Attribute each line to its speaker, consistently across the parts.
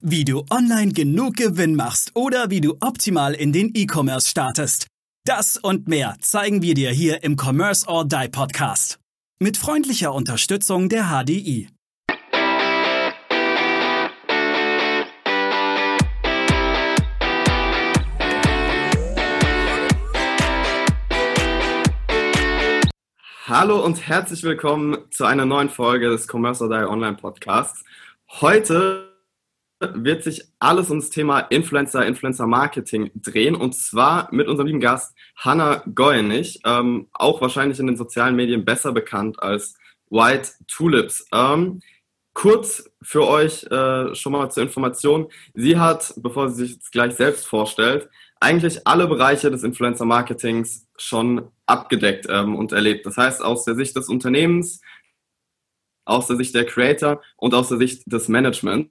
Speaker 1: Wie du online genug Gewinn machst oder wie du optimal in den E-Commerce startest. Das und mehr zeigen wir dir hier im Commerce or Die Podcast. Mit freundlicher Unterstützung der HDI.
Speaker 2: Hallo und herzlich willkommen zu einer neuen Folge des Commerce or Die Online Podcasts. Heute wird sich alles ums Thema Influencer, Influencer Marketing drehen und zwar mit unserem lieben Gast Hanna Goyenich, ähm, auch wahrscheinlich in den sozialen Medien besser bekannt als White Tulips. Ähm, kurz für euch äh, schon mal zur Information. Sie hat, bevor sie sich jetzt gleich selbst vorstellt, eigentlich alle Bereiche des Influencer Marketings schon abgedeckt ähm, und erlebt. Das heißt, aus der Sicht des Unternehmens, aus der Sicht der Creator und aus der Sicht des Managements.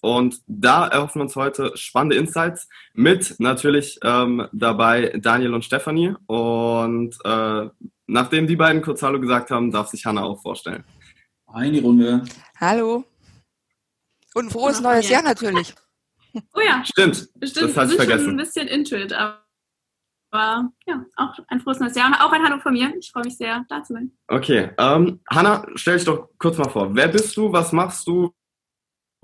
Speaker 2: Und da erhoffen wir uns heute spannende Insights mit natürlich ähm, dabei Daniel und Stefanie. Und äh, nachdem die beiden kurz Hallo gesagt haben, darf sich Hanna auch vorstellen.
Speaker 3: Eine Runde.
Speaker 4: Hallo. Und ein frohes neues Jahr natürlich.
Speaker 5: Oh ja.
Speaker 2: Stimmt.
Speaker 5: Bestimmt.
Speaker 2: Das hatte ich vergessen.
Speaker 5: schon ein bisschen into it, aber ja, auch ein frohes neues Jahr. Und auch ein Hallo von mir. Ich freue mich sehr, da zu sein.
Speaker 2: Okay. Ähm, Hanna, stell dich doch kurz mal vor. Wer bist du? Was machst du?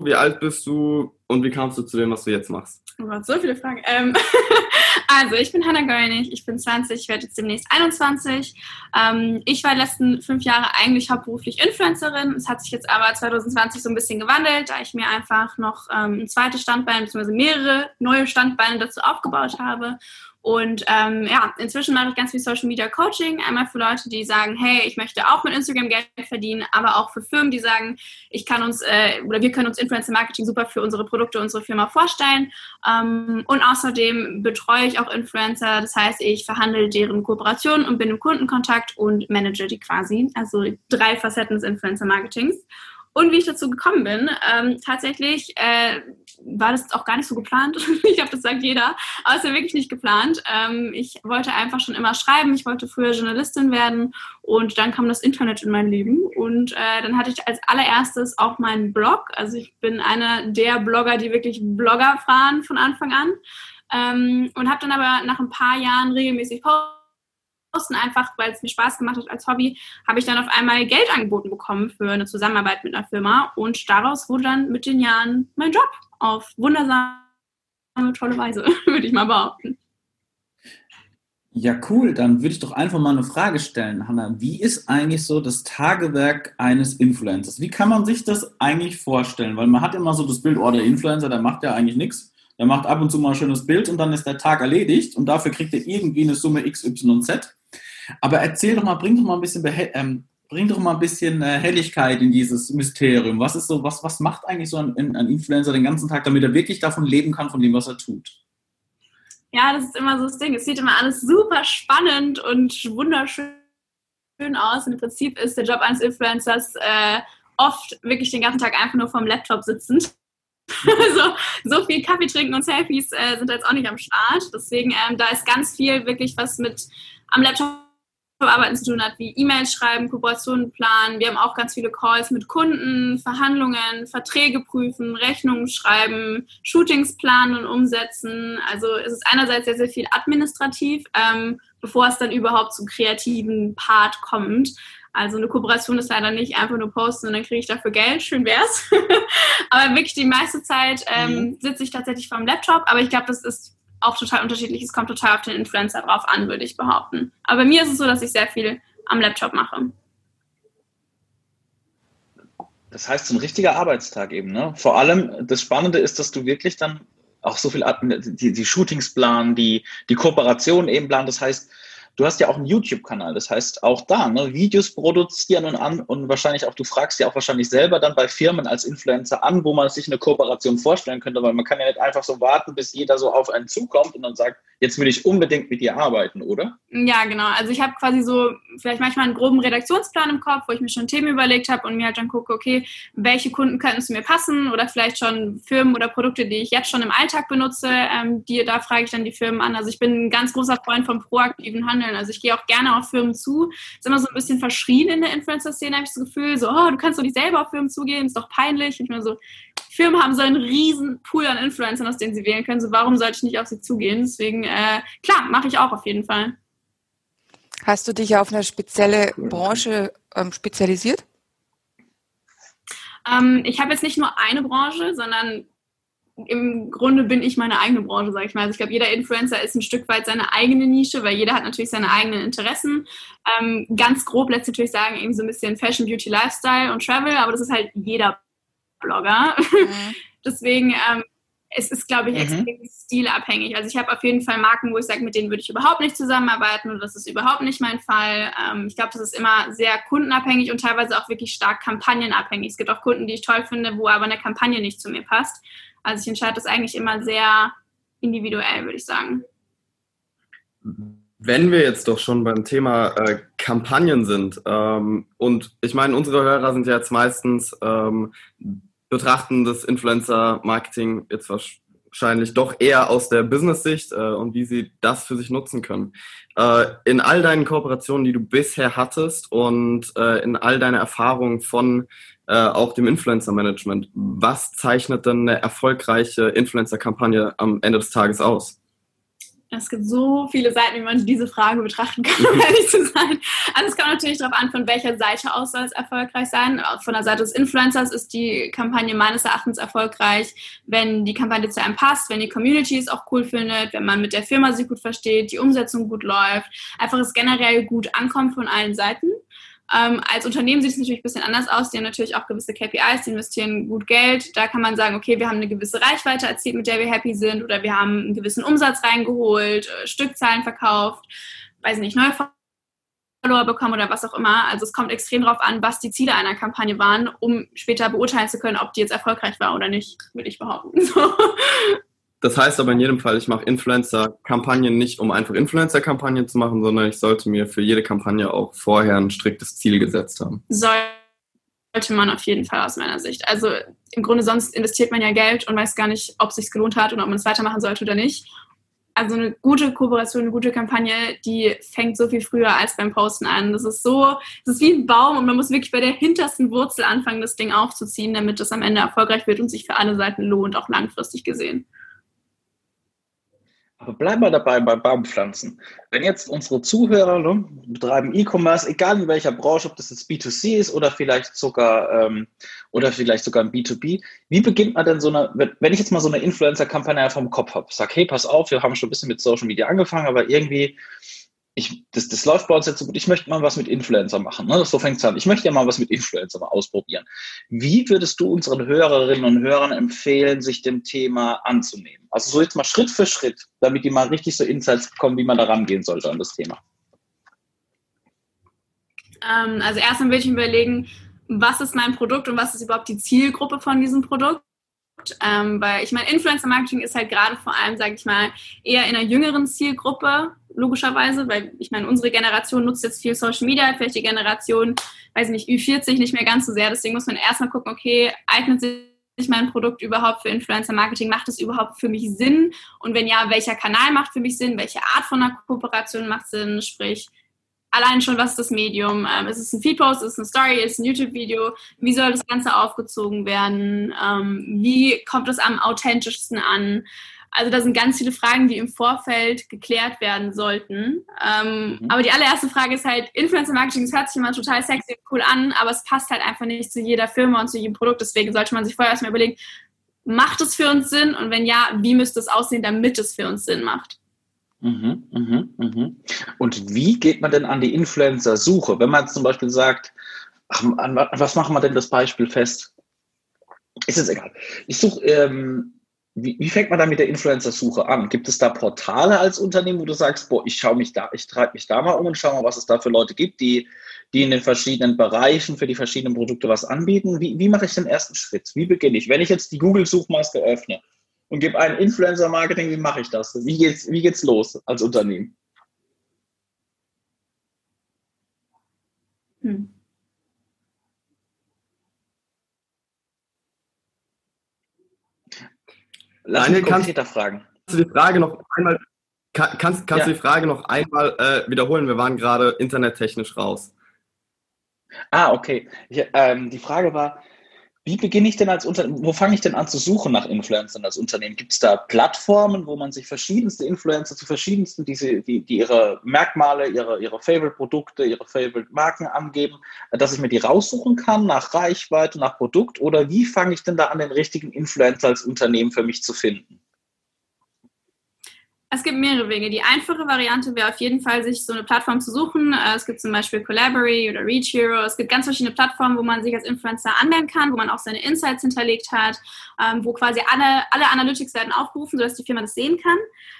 Speaker 2: Wie alt bist du? Und wie kamst du zu dem, was du jetzt machst?
Speaker 5: Oh Gott, so viele Fragen. Ähm, also, ich bin Hanna Göllnig, ich bin 20, ich werde jetzt demnächst 21. Ähm, ich war die letzten fünf Jahre eigentlich hauptberuflich Influencerin. Es hat sich jetzt aber 2020 so ein bisschen gewandelt, da ich mir einfach noch ähm, ein zweites Standbein bzw. mehrere neue Standbeine dazu aufgebaut habe. Und ähm, ja, inzwischen mache ich ganz viel Social Media Coaching. Einmal für Leute, die sagen, hey, ich möchte auch mit Instagram Geld verdienen, aber auch für Firmen, die sagen, ich kann uns äh, oder wir können uns Influencer Marketing super für unsere Produkte, unsere Firma vorstellen. Ähm, und außerdem betreue ich auch Influencer. Das heißt, ich verhandle deren Kooperationen und bin im Kundenkontakt und manage die quasi. Also drei Facetten des Influencer Marketings. Und wie ich dazu gekommen bin, ähm, tatsächlich äh, war das auch gar nicht so geplant. ich glaube, das sagt jeder, aber es war wirklich nicht geplant. Ähm, ich wollte einfach schon immer schreiben. Ich wollte früher Journalistin werden und dann kam das Internet in mein Leben und äh, dann hatte ich als allererstes auch meinen Blog. Also ich bin einer der Blogger, die wirklich Blogger fahren von Anfang an ähm, und habe dann aber nach ein paar Jahren regelmäßig posten, einfach weil es mir Spaß gemacht hat als Hobby, habe ich dann auf einmal Geld angeboten bekommen für eine Zusammenarbeit mit einer Firma und daraus wurde dann mit den Jahren mein Job auf wundersame, tolle Weise, würde ich mal behaupten.
Speaker 3: Ja, cool. Dann würde ich doch einfach mal eine Frage stellen, Hanna. Wie ist eigentlich so das Tagewerk eines Influencers? Wie kann man sich das eigentlich vorstellen? Weil man hat immer so das Bild, oh, der Influencer, der macht ja eigentlich nichts. Der macht ab und zu mal ein schönes Bild und dann ist der Tag erledigt und dafür kriegt er irgendwie eine Summe XYZ. Aber erzähl doch mal, bring doch mal ein bisschen, ähm, bring doch mal ein bisschen äh, Helligkeit in dieses Mysterium. Was ist so, was, was macht eigentlich so ein, ein Influencer den ganzen Tag, damit er wirklich davon leben kann, von dem, was er tut?
Speaker 5: Ja, das ist immer so das Ding. Es sieht immer alles super spannend und wunderschön aus. Und im Prinzip ist der Job eines Influencers äh, oft wirklich den ganzen Tag einfach nur vorm Laptop sitzend. Also so viel Kaffee trinken und Selfies äh, sind jetzt auch nicht am Start. Deswegen, ähm, da ist ganz viel wirklich was mit am Laptop arbeiten zu tun hat, wie E-Mails schreiben, Kooperationen planen. Wir haben auch ganz viele Calls mit Kunden, Verhandlungen, Verträge prüfen, Rechnungen schreiben, Shootings planen und umsetzen. Also es ist einerseits sehr, sehr viel administrativ, ähm, bevor es dann überhaupt zum kreativen Part kommt. Also eine Kooperation ist leider nicht einfach nur posten und dann kriege ich dafür Geld, schön wär's. aber wirklich die meiste Zeit ähm, mhm. sitze ich tatsächlich vorm Laptop, aber ich glaube, das ist auch total unterschiedlich. Es kommt total auf den Influencer drauf an, würde ich behaupten. Aber bei mir ist es so, dass ich sehr viel am Laptop mache.
Speaker 6: Das heißt, so ein richtiger Arbeitstag eben. Ne? Vor allem, das Spannende ist, dass du wirklich dann auch so viel, die, die Shootings planen, die, die Kooperation eben planen. Das heißt, Du hast ja auch einen YouTube-Kanal, das heißt auch da, ne, Videos produzieren und an und wahrscheinlich auch, du fragst ja auch wahrscheinlich selber dann bei Firmen als Influencer an, wo man sich eine Kooperation vorstellen könnte, weil man kann ja nicht einfach so warten, bis jeder so auf einen zukommt und dann sagt, jetzt will ich unbedingt mit dir arbeiten, oder?
Speaker 5: Ja, genau. Also ich habe quasi so vielleicht manchmal einen groben Redaktionsplan im Kopf, wo ich mir schon Themen überlegt habe und mir halt dann gucke, okay, welche Kunden könnten zu mir passen oder vielleicht schon Firmen oder Produkte, die ich jetzt schon im Alltag benutze, ähm, die, da frage ich dann die Firmen an. Also ich bin ein ganz großer Freund vom proaktiven Handeln handeln. Also ich gehe auch gerne auf Firmen zu. Ist immer so ein bisschen verschrien in der Influencer-Szene, habe ich das Gefühl, so, oh, du kannst doch nicht selber auf Firmen zugehen, ist doch peinlich. Und ich meine so, Firmen haben so einen riesen Pool an Influencern, aus denen sie wählen können. So, warum sollte ich nicht auf sie zugehen? Deswegen, äh, klar, mache ich auch auf jeden Fall.
Speaker 4: Hast du dich auf eine spezielle Branche ähm, spezialisiert?
Speaker 5: Ähm, ich habe jetzt nicht nur eine Branche, sondern im Grunde bin ich meine eigene Branche, sage ich mal. Also ich glaube, jeder Influencer ist ein Stück weit seine eigene Nische, weil jeder hat natürlich seine eigenen Interessen. Ähm, ganz grob lässt sich natürlich sagen, irgendwie so ein bisschen Fashion, Beauty, Lifestyle und Travel, aber das ist halt jeder Blogger. Mhm. Deswegen ähm, es ist, glaube ich, mhm. extrem stilabhängig. Also ich habe auf jeden Fall Marken, wo ich sage, mit denen würde ich überhaupt nicht zusammenarbeiten und das ist überhaupt nicht mein Fall. Ähm, ich glaube, das ist immer sehr kundenabhängig und teilweise auch wirklich stark kampagnenabhängig. Es gibt auch Kunden, die ich toll finde, wo aber eine Kampagne nicht zu mir passt. Also ich entscheide das eigentlich immer sehr individuell, würde ich sagen.
Speaker 2: Wenn wir jetzt doch schon beim Thema äh, Kampagnen sind, ähm, und ich meine, unsere Hörer sind ja jetzt meistens ähm, betrachten das Influencer-Marketing jetzt wahrscheinlich doch eher aus der Business-Sicht äh, und wie sie das für sich nutzen können. Äh, in all deinen Kooperationen, die du bisher hattest und äh, in all deiner Erfahrungen von äh, auch dem Influencer-Management, was zeichnet denn eine erfolgreiche Influencer-Kampagne am Ende des Tages aus?
Speaker 5: Es gibt so viele Seiten, wie man diese Frage betrachten kann, um ehrlich zu sein. Also es kommt natürlich darauf an, von welcher Seite aus soll es erfolgreich sein. Von der Seite des Influencers ist die Kampagne meines Erachtens erfolgreich, wenn die Kampagne zu einem passt, wenn die Community es auch cool findet, wenn man mit der Firma sich gut versteht, die Umsetzung gut läuft, einfach es generell gut ankommt von allen Seiten. Ähm, als Unternehmen sieht es natürlich ein bisschen anders aus. Die haben natürlich auch gewisse KPIs, die investieren gut Geld. Da kann man sagen, okay, wir haben eine gewisse Reichweite erzielt, mit der wir happy sind, oder wir haben einen gewissen Umsatz reingeholt, äh, Stückzahlen verkauft, weiß nicht, neue Follower bekommen oder was auch immer. Also es kommt extrem darauf an, was die Ziele einer Kampagne waren, um später beurteilen zu können, ob die jetzt erfolgreich war oder nicht, würde ich behaupten. So.
Speaker 2: Das heißt aber in jedem Fall, ich mache Influencer-Kampagnen nicht, um einfach Influencer-Kampagnen zu machen, sondern ich sollte mir für jede Kampagne auch vorher ein striktes Ziel gesetzt haben.
Speaker 5: Sollte man auf jeden Fall aus meiner Sicht. Also im Grunde sonst investiert man ja Geld und weiß gar nicht, ob es sich gelohnt hat und ob man es weitermachen sollte oder nicht. Also eine gute Kooperation, eine gute Kampagne, die fängt so viel früher als beim Posten an. Das ist so, das ist wie ein Baum und man muss wirklich bei der hintersten Wurzel anfangen, das Ding aufzuziehen, damit es am Ende erfolgreich wird und sich für alle Seiten lohnt, auch langfristig gesehen.
Speaker 6: Aber bleib mal dabei bei Baumpflanzen. Wenn jetzt unsere Zuhörer ne, betreiben E-Commerce, egal in welcher Branche, ob das jetzt B2C ist oder vielleicht sogar ähm, oder vielleicht sogar ein B2B, wie beginnt man denn so eine, wenn ich jetzt mal so eine Influencer-Kampagne vom Kopf habe, sag, hey, pass auf, wir haben schon ein bisschen mit Social Media angefangen, aber irgendwie ich, das, das läuft bei uns jetzt so gut, ich möchte mal was mit Influencer machen. Ne? So fängt es an. Ich möchte ja mal was mit Influencer mal ausprobieren. Wie würdest du unseren Hörerinnen und Hörern empfehlen, sich dem Thema anzunehmen? Also so jetzt mal Schritt für Schritt, damit die mal richtig so Insights bekommen, wie man da rangehen sollte an das Thema.
Speaker 5: Ähm, also erstmal will ich überlegen, was ist mein Produkt und was ist überhaupt die Zielgruppe von diesem Produkt? Ähm, weil ich meine, Influencer-Marketing ist halt gerade vor allem, sage ich mal, eher in einer jüngeren Zielgruppe, logischerweise, weil ich meine, unsere Generation nutzt jetzt viel Social Media, vielleicht die Generation, weiß nicht, Ü40 nicht mehr ganz so sehr. Deswegen muss man erstmal gucken, okay, eignet sich mein Produkt überhaupt für Influencer-Marketing? Macht es überhaupt für mich Sinn? Und wenn ja, welcher Kanal macht für mich Sinn? Welche Art von einer Kooperation macht Sinn? Sprich, allein schon, was ist das Medium? Ähm, ist es ein Feedpost, ist es eine Story, ist es ein YouTube-Video? Wie soll das Ganze aufgezogen werden? Ähm, wie kommt es am authentischsten an? Also da sind ganz viele Fragen, die im Vorfeld geklärt werden sollten. Ähm, mhm. Aber die allererste Frage ist halt, Influencer-Marketing, das hört sich immer total sexy und cool an, aber es passt halt einfach nicht zu jeder Firma und zu jedem Produkt. Deswegen sollte man sich vorher erstmal überlegen, macht es für uns Sinn? Und wenn ja, wie müsste es aussehen, damit es für uns Sinn macht?
Speaker 6: Mhm, mhm, mhm. Und wie geht man denn an die Influencer-Suche? Wenn man zum Beispiel sagt, ach, an, was machen wir denn das Beispiel fest? Ist jetzt egal. Ich suche, ähm, wie, wie, fängt man da mit der Influencer-Suche an? Gibt es da Portale als Unternehmen, wo du sagst, boah, ich schaue mich da, ich treibe mich da mal um und schaue mal, was es da für Leute gibt, die, die in den verschiedenen Bereichen für die verschiedenen Produkte was anbieten? Wie, wie mache ich den ersten Schritt? Wie beginne ich? Wenn ich jetzt die Google-Suchmaske öffne, und gebe ein Influencer-Marketing, wie mache ich das? Wie geht's, wie geht's los als Unternehmen? Hm. Lass mich konkreter fragen.
Speaker 2: Kannst du die Frage noch einmal Kann, kannst kannst ja. du die Frage noch einmal äh, wiederholen? Wir waren gerade internettechnisch raus.
Speaker 6: Ah, okay. Ich, ähm, die Frage war, wie beginne ich denn als Unternehmen, wo fange ich denn an zu suchen nach Influencern als Unternehmen? Gibt es da Plattformen, wo man sich verschiedenste Influencer zu verschiedensten, diese, die, die ihre Merkmale, ihre, ihre Favorite-Produkte, ihre Favorite-Marken angeben, dass ich mir die raussuchen kann nach Reichweite, nach Produkt? Oder wie fange ich denn da an, den richtigen Influencer als Unternehmen für mich zu finden?
Speaker 5: Es gibt mehrere Wege. Die einfache Variante wäre auf jeden Fall, sich so eine Plattform zu suchen. Äh, es gibt zum Beispiel Collaborate oder Reach Hero. Es gibt ganz verschiedene Plattformen, wo man sich als Influencer anmelden kann, wo man auch seine Insights hinterlegt hat, ähm, wo quasi alle, alle Analytics werden aufgerufen, sodass die Firma das sehen kann.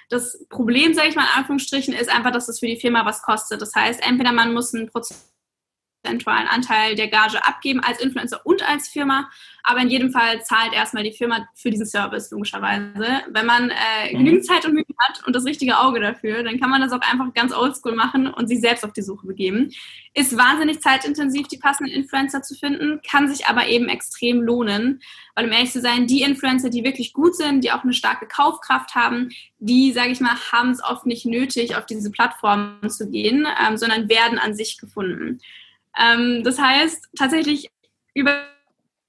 Speaker 5: Das Problem, sage ich mal in Anführungsstrichen, ist einfach, dass es für die Firma was kostet. Das heißt, entweder man muss einen Prozess prozentualen Anteil der Gage abgeben als Influencer und als Firma. Aber in jedem Fall zahlt erstmal die Firma für diesen Service, logischerweise. Wenn man äh, mhm. genügend Zeit und Mühe hat und das richtige Auge dafür, dann kann man das auch einfach ganz oldschool machen und sich selbst auf die Suche begeben. Ist wahnsinnig zeitintensiv, die passenden Influencer zu finden, kann sich aber eben extrem lohnen. Weil um ehrlich zu sein, die Influencer, die wirklich gut sind, die auch eine starke Kaufkraft haben, die, sage ich mal, haben es oft nicht nötig, auf diese Plattformen zu gehen, ähm, sondern werden an sich gefunden. Ähm, das heißt, tatsächlich über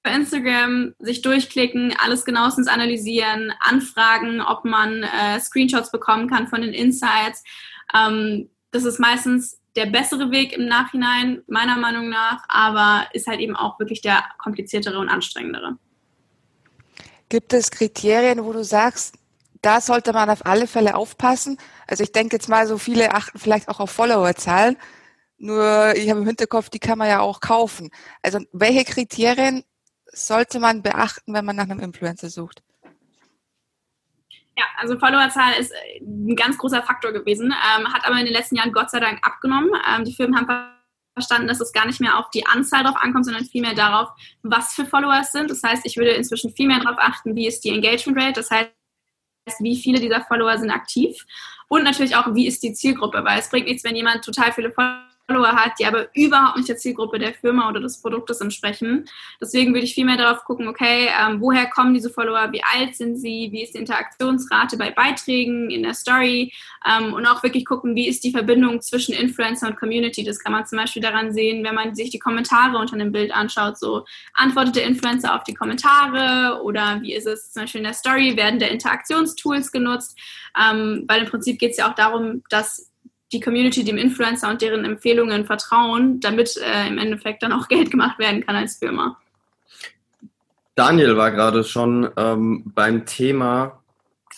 Speaker 5: Instagram sich durchklicken, alles genauestens analysieren, anfragen, ob man äh, Screenshots bekommen kann von den Insights. Ähm, das ist meistens der bessere Weg im Nachhinein, meiner Meinung nach, aber ist halt eben auch wirklich der kompliziertere und anstrengendere.
Speaker 4: Gibt es Kriterien, wo du sagst, da sollte man auf alle Fälle aufpassen? Also ich denke jetzt mal, so viele achten vielleicht auch auf Followerzahlen. Nur ich habe im Hinterkopf, die kann man ja auch kaufen. Also welche Kriterien sollte man beachten, wenn man nach einem Influencer sucht?
Speaker 5: Ja, also Followerzahl ist äh, ein ganz großer Faktor gewesen, ähm, hat aber in den letzten Jahren Gott sei Dank abgenommen. Ähm, die Firmen haben verstanden, dass es gar nicht mehr auf die Anzahl drauf ankommt, sondern vielmehr darauf, was für Follower es sind. Das heißt, ich würde inzwischen viel mehr darauf achten, wie ist die Engagement Rate, das heißt, wie viele dieser Follower sind aktiv und natürlich auch, wie ist die Zielgruppe, weil es bringt nichts, wenn jemand total viele Follower Follower hat, die aber überhaupt nicht der Zielgruppe der Firma oder des Produktes entsprechen. Deswegen würde ich viel mehr darauf gucken, okay, ähm, woher kommen diese Follower, wie alt sind sie, wie ist die Interaktionsrate bei Beiträgen in der Story? Ähm, und auch wirklich gucken, wie ist die Verbindung zwischen Influencer und Community. Das kann man zum Beispiel daran sehen, wenn man sich die Kommentare unter einem Bild anschaut, so antwortet der Influencer auf die Kommentare? Oder wie ist es zum Beispiel in der Story, werden der Interaktionstools genutzt, ähm, weil im Prinzip geht es ja auch darum, dass die Community dem Influencer und deren Empfehlungen vertrauen, damit äh, im Endeffekt dann auch Geld gemacht werden kann als Firma.
Speaker 2: Daniel war gerade schon ähm, beim Thema,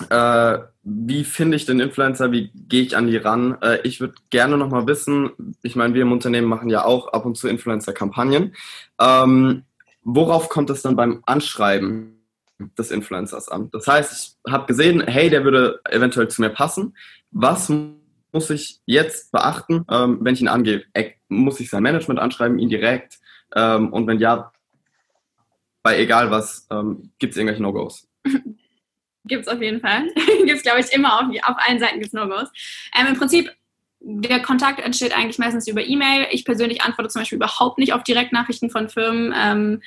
Speaker 2: äh, wie finde ich den Influencer, wie gehe ich an die ran? Äh, ich würde gerne nochmal wissen, ich meine, wir im Unternehmen machen ja auch ab und zu Influencer-Kampagnen. Ähm, worauf kommt es dann beim Anschreiben des Influencers an? Das heißt, ich habe gesehen, hey, der würde eventuell zu mir passen. Was muss ich jetzt beachten, ähm, wenn ich ihn angehe? Muss ich sein Management anschreiben, ihn direkt? Ähm, und wenn ja, bei egal was, ähm, gibt es irgendwelche No-Gos?
Speaker 5: Gibt es auf jeden Fall. gibt es, glaube ich, immer auf, auf allen Seiten gibt es No-Gos. Ähm, Im Prinzip, der Kontakt entsteht eigentlich meistens über E-Mail. Ich persönlich antworte zum Beispiel überhaupt nicht auf Direktnachrichten von Firmen. Ähm,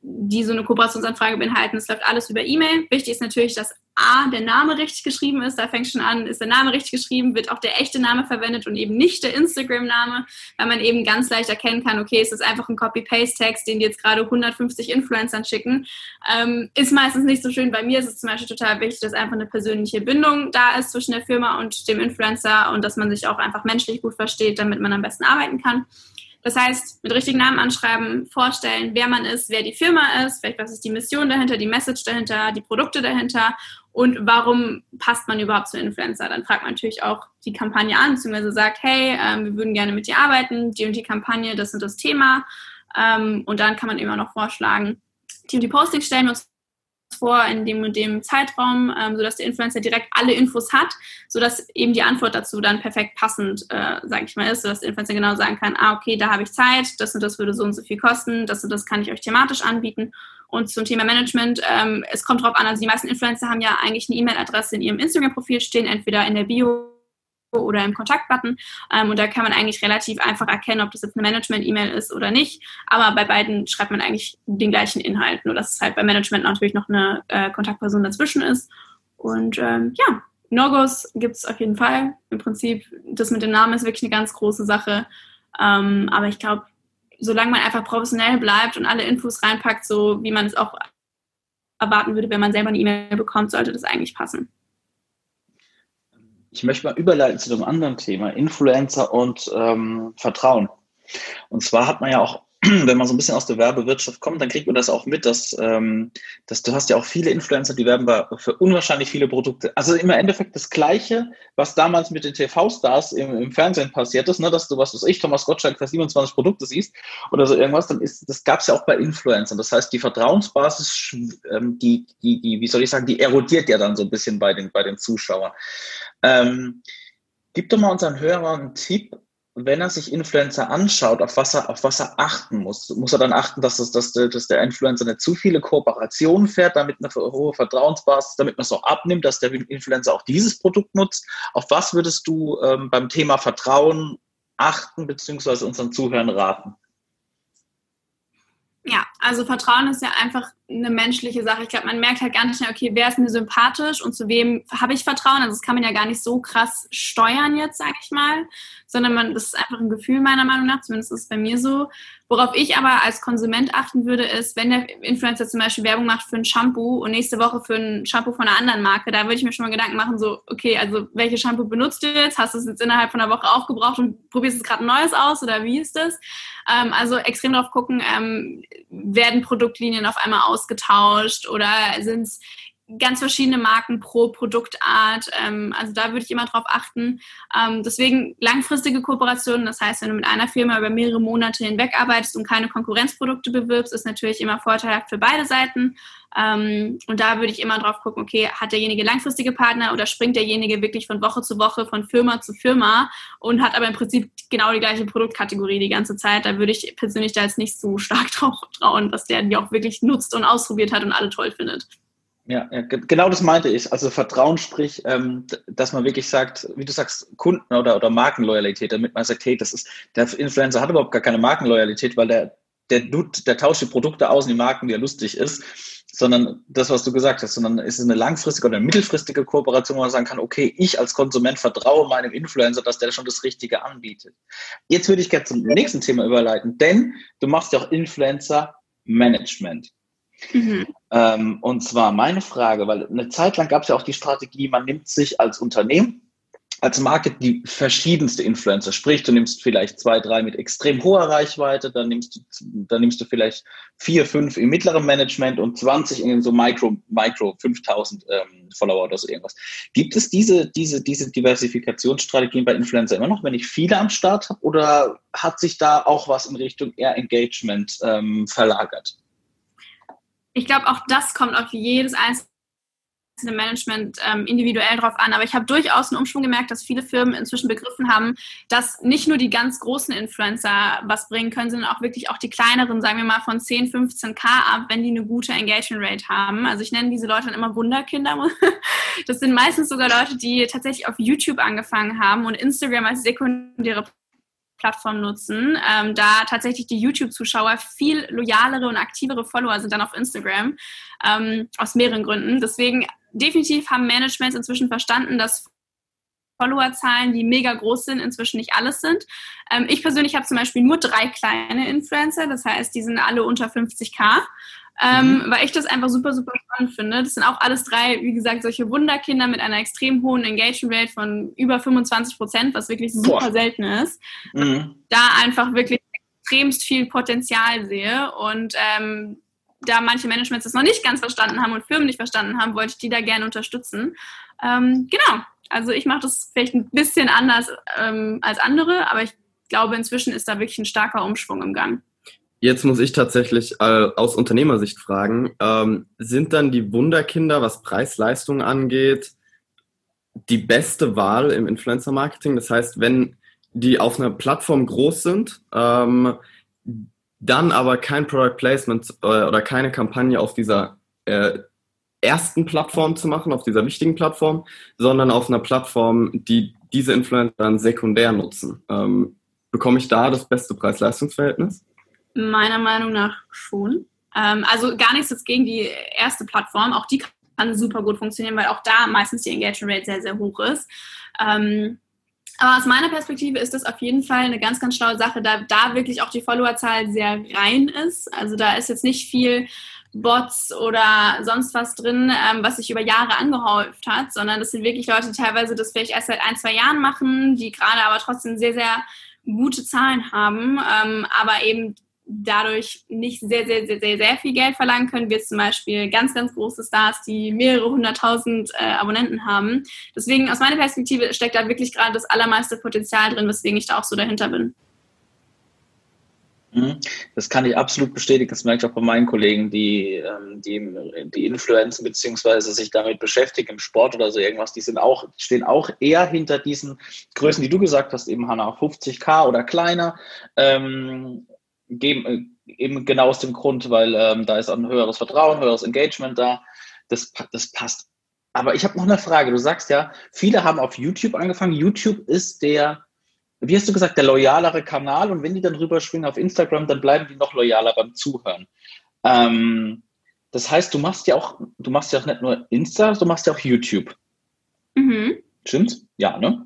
Speaker 5: die so eine Kooperationsanfrage beinhalten. Es läuft alles über E-Mail. Wichtig ist natürlich, dass A, der Name richtig geschrieben ist. Da fängt schon an, ist der Name richtig geschrieben, wird auch der echte Name verwendet und eben nicht der Instagram-Name, weil man eben ganz leicht erkennen kann, okay, es ist einfach ein Copy-Paste-Text, den die jetzt gerade 150 Influencern schicken. Ähm, ist meistens nicht so schön. Bei mir ist es zum Beispiel total wichtig, dass einfach eine persönliche Bindung da ist zwischen der Firma und dem Influencer und dass man sich auch einfach menschlich gut versteht, damit man am besten arbeiten kann. Das heißt, mit richtigen Namen anschreiben, vorstellen, wer man ist, wer die Firma ist, vielleicht was ist die Mission dahinter, die Message dahinter, die Produkte dahinter und warum passt man überhaupt zu Influencer. Dann fragt man natürlich auch die Kampagne an, beziehungsweise sagt, hey, ähm, wir würden gerne mit dir arbeiten, die und die Kampagne, das und das Thema. Ähm, und dann kann man immer noch vorschlagen, die und die Postings stellen uns vor in dem und dem Zeitraum, ähm, sodass der Influencer direkt alle Infos hat, sodass eben die Antwort dazu dann perfekt passend, äh, sage ich mal, ist, sodass der Influencer genau sagen kann, ah, okay, da habe ich Zeit, das und das würde so und so viel kosten, das und das kann ich euch thematisch anbieten. Und zum Thema Management, ähm, es kommt drauf an, also die meisten Influencer haben ja eigentlich eine E-Mail-Adresse in ihrem Instagram-Profil stehen, entweder in der Bio oder im Kontaktbutton. Ähm, und da kann man eigentlich relativ einfach erkennen, ob das jetzt eine Management-E-Mail ist oder nicht. Aber bei beiden schreibt man eigentlich den gleichen Inhalt, nur dass es halt bei Management natürlich noch eine äh, Kontaktperson dazwischen ist. Und ähm, ja, No-Gos gibt es auf jeden Fall. Im Prinzip, das mit dem Namen ist wirklich eine ganz große Sache. Ähm, aber ich glaube, solange man einfach professionell bleibt und alle Infos reinpackt, so wie man es auch erwarten würde, wenn man selber eine E-Mail bekommt, sollte das eigentlich passen.
Speaker 6: Ich möchte mal überleiten zu einem anderen Thema, Influencer und ähm, Vertrauen. Und zwar hat man ja auch wenn man so ein bisschen aus der Werbewirtschaft kommt, dann kriegt man das auch mit, dass, ähm, dass du hast ja auch viele Influencer, die werben für unwahrscheinlich viele Produkte. Also im Endeffekt das Gleiche, was damals mit den TV-Stars im, im, Fernsehen passiert ist, ne, dass du, was weiß ich, Thomas Gottschalk für 27 Produkte siehst oder so irgendwas, dann ist, das gab es ja auch bei Influencern. Das heißt, die Vertrauensbasis, ähm, die, die, die, wie soll ich sagen, die erodiert ja dann so ein bisschen bei den, bei den Zuschauern. Ähm, gib doch mal unseren Hörern einen Tipp, wenn er sich Influencer anschaut, auf was er, auf was er achten muss, muss er dann achten, dass, es, dass, dass der Influencer nicht zu viele Kooperationen fährt, damit eine hohe Vertrauensbasis, damit man es auch abnimmt, dass der Influencer auch dieses Produkt nutzt. Auf was würdest du ähm, beim Thema Vertrauen achten, beziehungsweise unseren Zuhörern raten?
Speaker 5: Ja, also Vertrauen ist ja einfach eine menschliche Sache. Ich glaube, man merkt halt ganz schnell, okay, wer ist mir sympathisch und zu wem habe ich Vertrauen? Also das kann man ja gar nicht so krass steuern jetzt, sage ich mal, sondern man, das ist einfach ein Gefühl meiner Meinung nach, zumindest ist es bei mir so. Worauf ich aber als Konsument achten würde, ist, wenn der Influencer zum Beispiel Werbung macht für ein Shampoo und nächste Woche für ein Shampoo von einer anderen Marke, da würde ich mir schon mal Gedanken machen, so, okay, also welches Shampoo benutzt du jetzt? Hast du es jetzt innerhalb von einer Woche aufgebraucht und probierst es gerade ein neues aus oder wie ist das? Ähm, also extrem drauf gucken, ähm, werden Produktlinien auf einmal ausgetauscht oder sind es ganz verschiedene Marken pro Produktart. Ähm, also da würde ich immer drauf achten. Ähm, deswegen langfristige Kooperationen, das heißt, wenn du mit einer Firma über mehrere Monate hinweg arbeitest und keine Konkurrenzprodukte bewirbst, ist natürlich immer vorteilhaft für beide Seiten. Ähm, und da würde ich immer drauf gucken, okay, hat derjenige langfristige Partner oder springt derjenige wirklich von Woche zu Woche, von Firma zu Firma und hat aber im Prinzip genau die gleiche Produktkategorie die ganze Zeit. Da würde ich persönlich da jetzt nicht so stark drauf trauen, dass der die auch wirklich nutzt und ausprobiert hat und alle toll findet.
Speaker 6: Ja, ja, genau das meinte ich. Also Vertrauen, sprich, ähm, dass man wirklich sagt, wie du sagst, Kunden- oder, oder Markenloyalität, damit man sagt, hey, das ist, der Influencer hat überhaupt gar keine Markenloyalität, weil der, der, der tauscht die Produkte aus und die Marken, die er lustig ist, sondern das, was du gesagt hast, sondern es ist eine langfristige oder eine mittelfristige Kooperation, wo man sagen kann, okay, ich als Konsument vertraue meinem Influencer, dass der schon das Richtige anbietet. Jetzt würde ich gerne zum nächsten Thema überleiten, denn du machst ja auch Influencer Management. Mhm. Ähm, und zwar meine Frage, weil eine Zeit lang gab es ja auch die Strategie, man nimmt sich als Unternehmen, als Marke die verschiedenste Influencer. Sprich, du nimmst vielleicht zwei, drei mit extrem hoher Reichweite, dann nimmst du, dann nimmst du vielleicht vier, fünf im mittleren Management und 20 in so Micro, Micro 5000 ähm, Follower oder so irgendwas. Gibt es diese, diese, diese Diversifikationsstrategien bei Influencer immer noch, wenn ich viele am Start habe, oder hat sich da auch was in Richtung eher Engagement ähm, verlagert?
Speaker 5: Ich glaube, auch das kommt auf jedes einzelne Management ähm, individuell drauf an. Aber ich habe durchaus einen Umschwung gemerkt, dass viele Firmen inzwischen begriffen haben, dass nicht nur die ganz großen Influencer was bringen können, sondern auch wirklich auch die kleineren, sagen wir mal von 10, 15k ab, wenn die eine gute Engagement Rate haben. Also ich nenne diese Leute dann immer Wunderkinder. Das sind meistens sogar Leute, die tatsächlich auf YouTube angefangen haben und Instagram als sekundäre Plattform nutzen, ähm, da tatsächlich die YouTube-Zuschauer viel loyalere und aktivere Follower sind dann auf Instagram, ähm, aus mehreren Gründen. Deswegen definitiv haben Managements inzwischen verstanden, dass Followerzahlen, die mega groß sind, inzwischen nicht alles sind. Ähm, ich persönlich habe zum Beispiel nur drei kleine Influencer, das heißt, die sind alle unter 50k ähm, mhm. weil ich das einfach super, super spannend finde. Das sind auch alles drei, wie gesagt, solche Wunderkinder mit einer extrem hohen Engagement Rate von über 25 Prozent, was wirklich super Boah. selten ist. Mhm. Da einfach wirklich extremst viel Potenzial sehe und ähm, da manche Managements das noch nicht ganz verstanden haben und Firmen nicht verstanden haben, wollte ich die da gerne unterstützen. Ähm, genau, also ich mache das vielleicht ein bisschen anders ähm, als andere, aber ich glaube, inzwischen ist da wirklich ein starker Umschwung im Gang.
Speaker 2: Jetzt muss ich tatsächlich äh, aus Unternehmersicht fragen, ähm, sind dann die Wunderkinder, was Preis-Leistung angeht, die beste Wahl im Influencer-Marketing? Das heißt, wenn die auf einer Plattform groß sind, ähm, dann aber kein Product Placement äh, oder keine Kampagne auf dieser äh, ersten Plattform zu machen, auf dieser wichtigen Plattform, sondern auf einer Plattform, die diese Influencer dann sekundär nutzen. Ähm, bekomme ich da das beste Preis-Leistungs-Verhältnis?
Speaker 5: Meiner Meinung nach schon. Ähm, also gar nichts jetzt gegen die erste Plattform. Auch die kann super gut funktionieren, weil auch da meistens die Engagement Rate sehr, sehr hoch ist. Ähm, aber aus meiner Perspektive ist das auf jeden Fall eine ganz, ganz schlaue Sache, da da wirklich auch die Followerzahl sehr rein ist. Also da ist jetzt nicht viel Bots oder sonst was drin, ähm, was sich über Jahre angehäuft hat, sondern das sind wirklich Leute, die teilweise das vielleicht erst seit ein, zwei Jahren machen, die gerade aber trotzdem sehr, sehr gute Zahlen haben, ähm, aber eben dadurch nicht sehr, sehr, sehr, sehr, sehr viel Geld verlangen können, wie zum Beispiel ganz, ganz große Stars, die mehrere hunderttausend äh, Abonnenten haben. Deswegen aus meiner Perspektive steckt da wirklich gerade das allermeiste Potenzial drin, weswegen ich da auch so dahinter bin.
Speaker 6: Mhm. Das kann ich absolut bestätigen. Das merke ich auch bei meinen Kollegen, die, ähm, die, die Influencer beziehungsweise sich damit beschäftigen im Sport oder so irgendwas. Die sind auch, stehen auch eher hinter diesen Größen, die du gesagt hast, eben Hanna, 50k oder kleiner. Ähm, geben, äh, eben genau aus dem Grund, weil ähm, da ist ein höheres Vertrauen, höheres Engagement da. Das, das passt. Aber ich habe noch eine Frage. Du sagst ja, viele haben auf YouTube angefangen. YouTube ist der, wie hast du gesagt, der loyalere Kanal. Und wenn die dann rüberschwingen auf Instagram, dann bleiben die noch loyaler beim Zuhören. Ähm, das heißt, du machst ja auch, du machst ja auch nicht nur Insta, du machst ja auch YouTube. Mhm. Stimmt's? Ja, ne?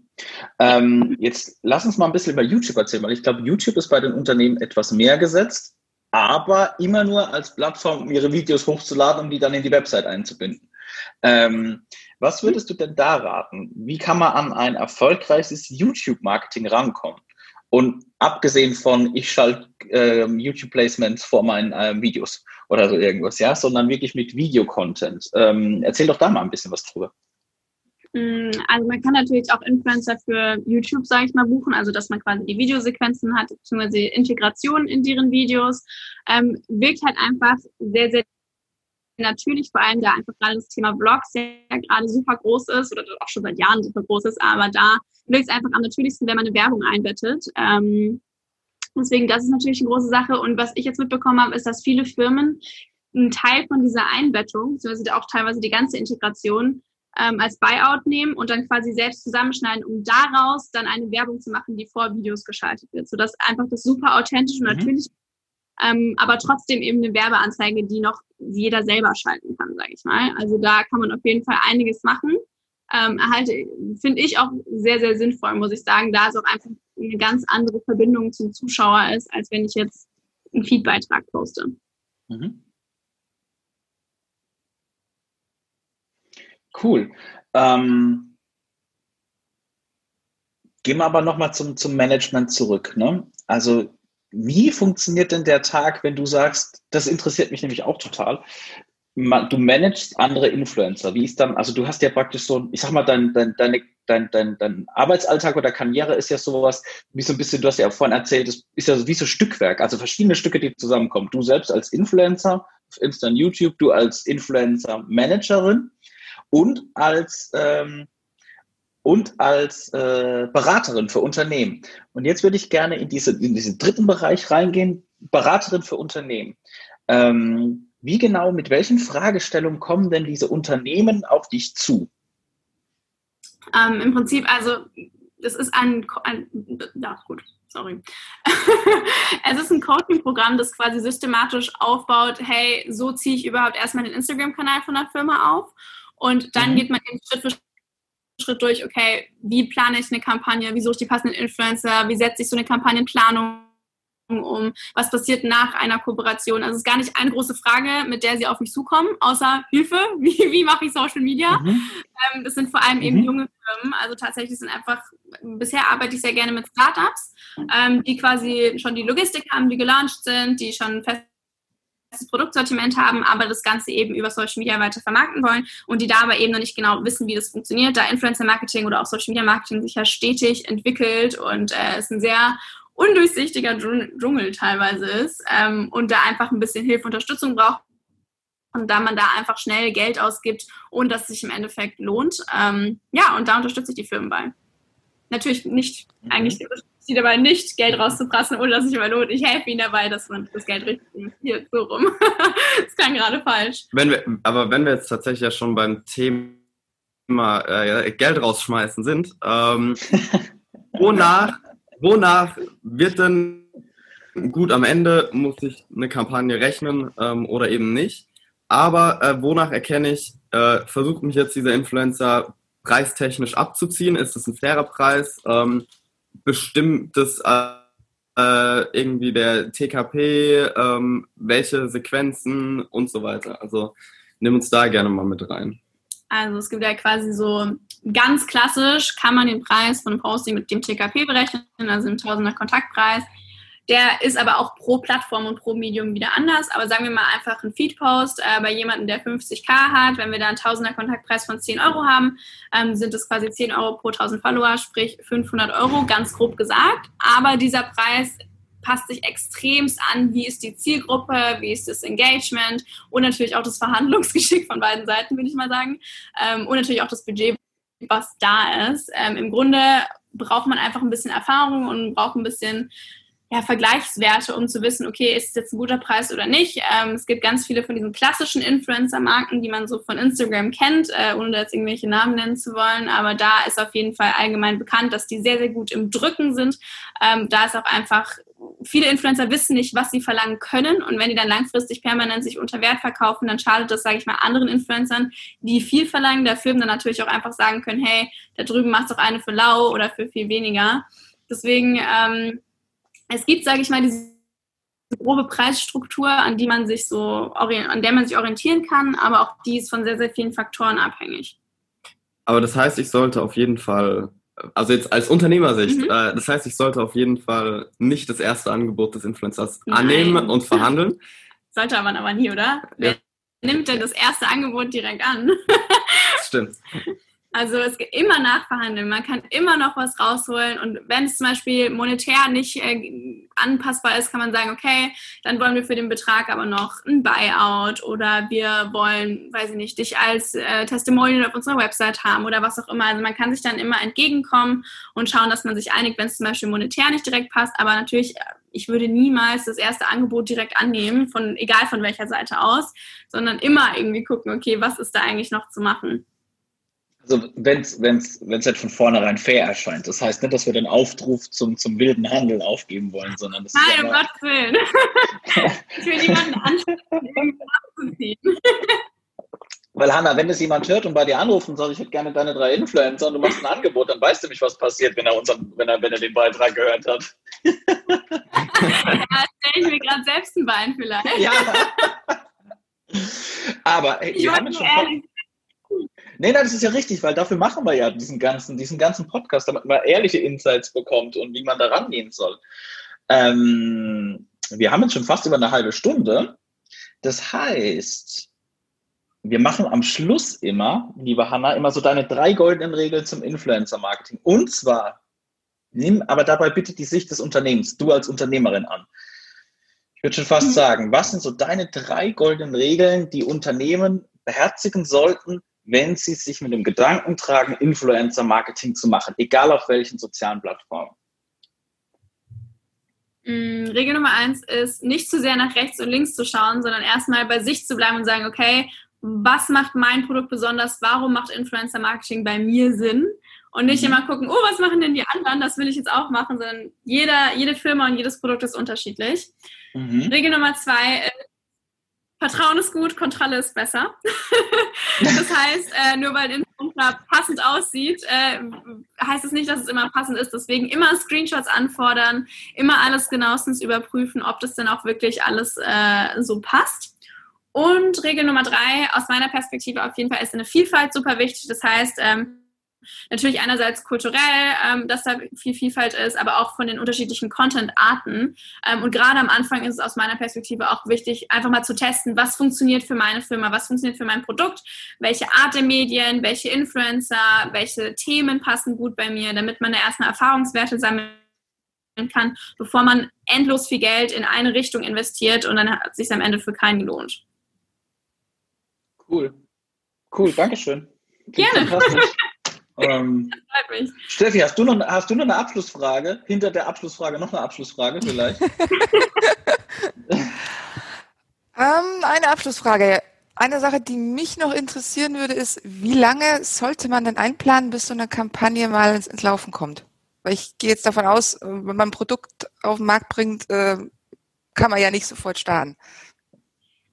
Speaker 6: Ähm, jetzt lass uns mal ein bisschen über YouTube erzählen, weil ich glaube, YouTube ist bei den Unternehmen etwas mehr gesetzt, aber immer nur als Plattform, um ihre Videos hochzuladen, um die dann in die Website einzubinden. Ähm, was würdest du denn da raten? Wie kann man an ein erfolgreiches YouTube-Marketing rankommen? Und abgesehen von, ich schalte äh, YouTube-Placements vor meinen äh, Videos oder so irgendwas, ja, sondern wirklich mit Videocontent. Ähm, erzähl doch da mal ein bisschen was drüber.
Speaker 5: Mm, also man kann natürlich auch Influencer für YouTube, sage ich mal, buchen, also dass man quasi die Videosequenzen hat, beziehungsweise Integration in deren Videos. Ähm, wirkt halt einfach sehr, sehr natürlich, vor allem da einfach gerade das Thema Vlogs ja gerade super groß ist oder auch schon seit Jahren super groß ist, aber da wirkt es einfach am natürlichsten, wenn man eine Werbung einbettet. Ähm, deswegen, das ist natürlich eine große Sache. Und was ich jetzt mitbekommen habe, ist, dass viele Firmen einen Teil von dieser Einbettung, beziehungsweise auch teilweise die ganze Integration, ähm, als Buyout nehmen und dann quasi selbst zusammenschneiden, um daraus dann eine Werbung zu machen, die vor Videos geschaltet wird, sodass einfach das super authentisch und mhm. natürlich, ähm, aber trotzdem eben eine Werbeanzeige, die noch jeder selber schalten kann, sage ich mal. Also da kann man auf jeden Fall einiges machen. Ähm, erhalte, finde ich auch sehr, sehr sinnvoll, muss ich sagen, da es auch einfach eine ganz andere Verbindung zum Zuschauer ist, als wenn ich jetzt einen Feedbeitrag poste. Mhm.
Speaker 6: Cool. Ähm, gehen wir aber nochmal zum, zum Management zurück. Ne? Also wie funktioniert denn der Tag, wenn du sagst, das interessiert mich nämlich auch total, du managst andere Influencer. Wie ist dann, also du hast ja praktisch so, ich sag mal, dein, dein, deine, dein, dein, dein Arbeitsalltag oder Karriere ist ja sowas, wie so ein bisschen, du hast ja vorhin erzählt, das ist ja wie so Stückwerk, also verschiedene Stücke, die zusammenkommen. Du selbst als Influencer auf Insta und YouTube, du als Influencer-Managerin und als, ähm, und als äh, Beraterin für Unternehmen. Und jetzt würde ich gerne in, diese, in diesen dritten Bereich reingehen, Beraterin für Unternehmen. Ähm, wie genau, mit welchen Fragestellungen kommen denn diese Unternehmen auf dich zu?
Speaker 5: Ähm, Im Prinzip, also das ist ein, ein ja gut, sorry. es ist ein Coaching-Programm, das quasi systematisch aufbaut, hey, so ziehe ich überhaupt erstmal den Instagram-Kanal von der Firma auf und dann mhm. geht man eben Schritt für Schritt durch, okay, wie plane ich eine Kampagne, wie suche ich die passenden Influencer, wie setze ich so eine Kampagnenplanung um, was passiert nach einer Kooperation. Also es ist gar nicht eine große Frage, mit der sie auf mich zukommen, außer Hilfe, wie, wie mache ich Social Media? Mhm. Ähm, das sind vor allem eben mhm. junge Firmen. Also tatsächlich sind einfach, bisher arbeite ich sehr gerne mit Startups, ähm, die quasi schon die Logistik haben, die gelauncht sind, die schon fest Produktsortiment haben, aber das Ganze eben über Social Media weiter vermarkten wollen und die da aber eben noch nicht genau wissen, wie das funktioniert, da Influencer Marketing oder auch Social Media Marketing sich ja stetig entwickelt und äh, es ein sehr undurchsichtiger Dschungel teilweise ist ähm, und da einfach ein bisschen Hilfe, Unterstützung braucht und da man da einfach schnell Geld ausgibt und das sich im Endeffekt lohnt. Ähm, ja, und da unterstütze ich die Firmen bei. Natürlich nicht, mhm. eigentlich sie dabei nicht, Geld rauszuprassen, ohne dass sich immer lohnt. Ich helfe ihnen dabei, dass man das Geld richtig investiert. So rum. das klang gerade falsch.
Speaker 2: Wenn wir, aber wenn wir jetzt tatsächlich ja schon beim Thema äh, Geld rausschmeißen sind, ähm, wonach, wonach wird denn gut am Ende muss ich eine Kampagne rechnen ähm, oder eben nicht? Aber äh, wonach erkenne ich, äh, versucht mich jetzt dieser Influencer preistechnisch abzuziehen? Ist das ein fairer Preis? Ähm, bestimmt das äh, äh irgendwie der TKP, ähm, welche Sequenzen und so weiter? Also nimm uns da gerne mal mit rein.
Speaker 5: Also es gibt ja quasi so ganz klassisch, kann man den Preis von einem Posting mit dem TKP berechnen, also dem Tausender Kontaktpreis. Der ist aber auch pro Plattform und pro Medium wieder anders. Aber sagen wir mal einfach ein Feed-Post äh, bei jemandem, der 50k hat. Wenn wir da einen Tausender Kontaktpreis von 10 Euro haben, ähm, sind es quasi 10 Euro pro 1000 Follower, sprich 500 Euro, ganz grob gesagt. Aber dieser Preis passt sich extremst an, wie ist die Zielgruppe, wie ist das Engagement und natürlich auch das Verhandlungsgeschick von beiden Seiten, würde ich mal sagen. Ähm, und natürlich auch das Budget, was da ist. Ähm, Im Grunde braucht man einfach ein bisschen Erfahrung und braucht ein bisschen ja, Vergleichswerte, um zu wissen, okay, ist es jetzt ein guter Preis oder nicht. Ähm, es gibt ganz viele von diesen klassischen Influencer-Marken, die man so von Instagram kennt, äh, ohne jetzt irgendwelche Namen nennen zu wollen. Aber da ist auf jeden Fall allgemein bekannt, dass die sehr, sehr gut im Drücken sind. Ähm, da ist auch einfach, viele Influencer wissen nicht, was sie verlangen können. Und wenn die dann langfristig permanent sich unter Wert verkaufen, dann schadet das, sage ich mal, anderen Influencern, die viel verlangen, der Firmen dann natürlich auch einfach sagen können, hey, da drüben macht doch eine für lau oder für viel weniger. Deswegen, ähm, es gibt, sage ich mal, diese grobe Preisstruktur, an die man sich so an der man sich orientieren kann, aber auch die ist von sehr, sehr vielen Faktoren abhängig.
Speaker 2: Aber das heißt, ich sollte auf jeden Fall, also jetzt als Unternehmersicht, mhm. äh, das heißt, ich sollte auf jeden Fall nicht das erste Angebot des Influencers Nein. annehmen und verhandeln.
Speaker 5: Sollte man aber nie, oder? Ja. Wer nimmt denn das erste Angebot direkt an?
Speaker 2: Stimmt.
Speaker 5: Also es geht immer nachverhandeln. Man kann immer noch was rausholen. Und wenn es zum Beispiel monetär nicht äh, anpassbar ist, kann man sagen, okay, dann wollen wir für den Betrag aber noch ein Buyout oder wir wollen, weiß ich nicht, dich als äh, Testimonial auf unserer Website haben oder was auch immer. Also man kann sich dann immer entgegenkommen und schauen, dass man sich einigt, wenn es zum Beispiel monetär nicht direkt passt. Aber natürlich, ich würde niemals das erste Angebot direkt annehmen, von egal von welcher Seite aus, sondern immer irgendwie gucken, okay, was ist da eigentlich noch zu machen.
Speaker 6: Also wenn es wenn's, wenn's halt von vornherein fair erscheint. Das heißt nicht, dass wir den Aufruf zum, zum wilden Handel aufgeben wollen, sondern das
Speaker 5: Nein, um Gottes Willen. ich will niemanden anziehen.
Speaker 6: Weil Hanna, wenn es jemand hört und bei dir anruft und sagt, ich hätte gerne deine drei Influencer und du machst ein Angebot, dann weißt du nicht, was passiert, wenn er, unseren, wenn er, wenn er den Beitrag gehört hat.
Speaker 5: ja, stelle ich mir gerade selbst ein Bein vielleicht. Ja.
Speaker 6: Aber hey, ich wir haben schon ehrlich Nee, nein, das ist ja richtig, weil dafür machen wir ja diesen ganzen, diesen ganzen Podcast, damit man ehrliche Insights bekommt und wie man da rangehen soll. Ähm, wir haben jetzt schon fast über eine halbe Stunde. Das heißt, wir machen am Schluss immer, liebe Hanna, immer so deine drei goldenen Regeln zum Influencer-Marketing. Und zwar, nimm aber dabei bitte die Sicht des Unternehmens, du als Unternehmerin an. Ich würde schon fast mhm. sagen, was sind so deine drei goldenen Regeln, die Unternehmen beherzigen sollten, wenn sie sich mit dem Gedanken tragen, Influencer-Marketing zu machen, egal auf welchen sozialen Plattformen?
Speaker 5: Mm, Regel Nummer eins ist, nicht zu sehr nach rechts und links zu schauen, sondern erstmal bei sich zu bleiben und sagen, okay, was macht mein Produkt besonders? Warum macht Influencer Marketing bei mir Sinn? Und nicht mhm. immer gucken, oh, was machen denn die anderen? Das will ich jetzt auch machen, sondern jeder, jede Firma und jedes Produkt ist unterschiedlich. Mhm. Regel Nummer zwei ist, Vertrauen ist gut, Kontrolle ist besser. das heißt, äh, nur weil Influencer passend aussieht, äh, heißt es nicht, dass es immer passend ist. Deswegen immer Screenshots anfordern, immer alles genauestens überprüfen, ob das denn auch wirklich alles äh, so passt. Und Regel Nummer drei, aus meiner Perspektive auf jeden Fall ist eine Vielfalt super wichtig. Das heißt, ähm, Natürlich einerseits kulturell, ähm, dass da viel Vielfalt ist, aber auch von den unterschiedlichen Content-Arten. Ähm, und gerade am Anfang ist es aus meiner Perspektive auch wichtig, einfach mal zu testen, was funktioniert für meine Firma, was funktioniert für mein Produkt, welche Art der Medien, welche Influencer, welche Themen passen gut bei mir, damit man da erstmal Erfahrungswerte sammeln kann, bevor man endlos viel Geld in eine Richtung investiert und dann hat es sich am Ende für keinen gelohnt.
Speaker 6: Cool. Cool, Dankeschön.
Speaker 5: Gerne.
Speaker 6: Ähm, Steffi, hast du, noch, hast du noch eine Abschlussfrage? Hinter der Abschlussfrage noch eine Abschlussfrage vielleicht?
Speaker 4: ähm, eine Abschlussfrage. Eine Sache, die mich noch interessieren würde, ist, wie lange sollte man denn einplanen, bis so eine Kampagne mal ins, ins Laufen kommt? Weil ich gehe jetzt davon aus, wenn man ein Produkt auf den Markt bringt, äh, kann man ja nicht sofort starten.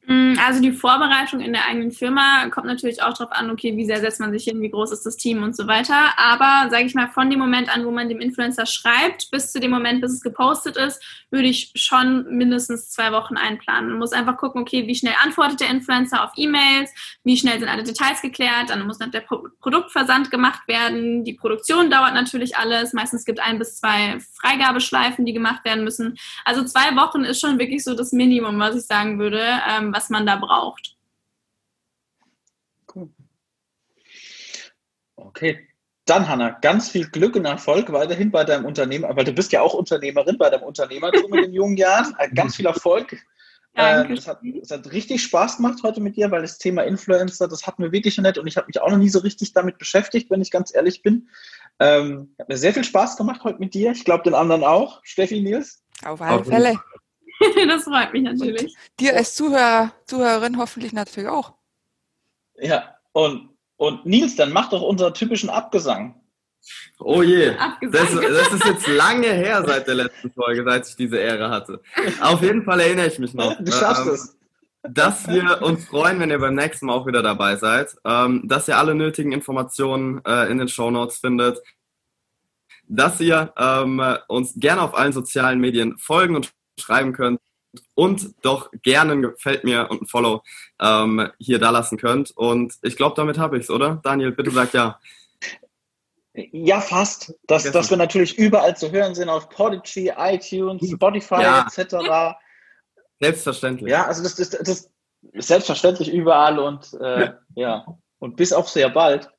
Speaker 5: Mm, also die Vorbereitung in der eigenen Firma kommt natürlich auch darauf an, okay, wie sehr setzt man sich hin, wie groß ist das Team und so weiter. Aber sage ich mal, von dem Moment an, wo man dem Influencer schreibt, bis zu dem Moment, bis es gepostet ist, würde ich schon mindestens zwei Wochen einplanen. Man muss einfach gucken, okay, wie schnell antwortet der Influencer auf E-Mails, wie schnell sind alle Details geklärt, dann muss noch der Pro Produktversand gemacht werden. Die Produktion dauert natürlich alles. Meistens gibt ein bis zwei Freigabeschleifen, die gemacht werden müssen. Also zwei Wochen ist schon wirklich so das Minimum, was ich sagen würde. Was man da braucht.
Speaker 6: Cool. Okay. Dann, Hanna, ganz viel Glück und Erfolg weiterhin bei deinem Unternehmen, weil du bist ja auch Unternehmerin bei deinem Unternehmertum in den jungen Jahren. Äh, ganz viel Erfolg. Danke. Es hat, hat, richtig Spaß gemacht heute mit dir, weil das Thema Influencer, das hat mir wirklich nett und ich habe mich auch noch nie so richtig damit beschäftigt, wenn ich ganz ehrlich bin. Ähm, hat mir sehr viel Spaß gemacht heute mit dir. Ich glaube, den anderen auch. Steffi, Nils?
Speaker 4: Auf alle Fälle.
Speaker 5: das freut mich natürlich. Und
Speaker 4: dir als Zuhörer, Zuhörerin hoffentlich natürlich auch.
Speaker 6: Ja, und, und Nils, dann mach doch unseren typischen Abgesang.
Speaker 2: Oh je, das, das, ist jetzt lange her seit der letzten Folge, seit ich diese Ehre hatte. Auf jeden Fall erinnere ich mich noch.
Speaker 6: Du schaffst ähm, es.
Speaker 2: Dass wir uns freuen, wenn ihr beim nächsten Mal auch wieder dabei seid. Ähm, dass ihr alle nötigen Informationen äh, in den Show Notes findet. Dass ihr ähm, uns gerne auf allen sozialen Medien folgen und schreiben könnt und doch gerne ein Gefällt mir und ein Follow ähm, hier da lassen könnt. Und ich glaube, damit habe ich es, oder? Daniel, bitte sag ja.
Speaker 6: Ja, fast. Dass, dass wir natürlich überall zu hören sind auf Podigy, iTunes, Spotify ja. etc.
Speaker 2: Selbstverständlich.
Speaker 6: Ja, also das, das, das ist selbstverständlich überall und äh, ja. Und bis auf sehr bald.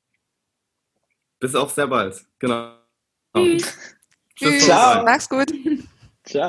Speaker 2: Bis auf sehr bald, genau.
Speaker 4: Tschüss. Tschüss. Ciao. Mach's gut.
Speaker 7: Ciao.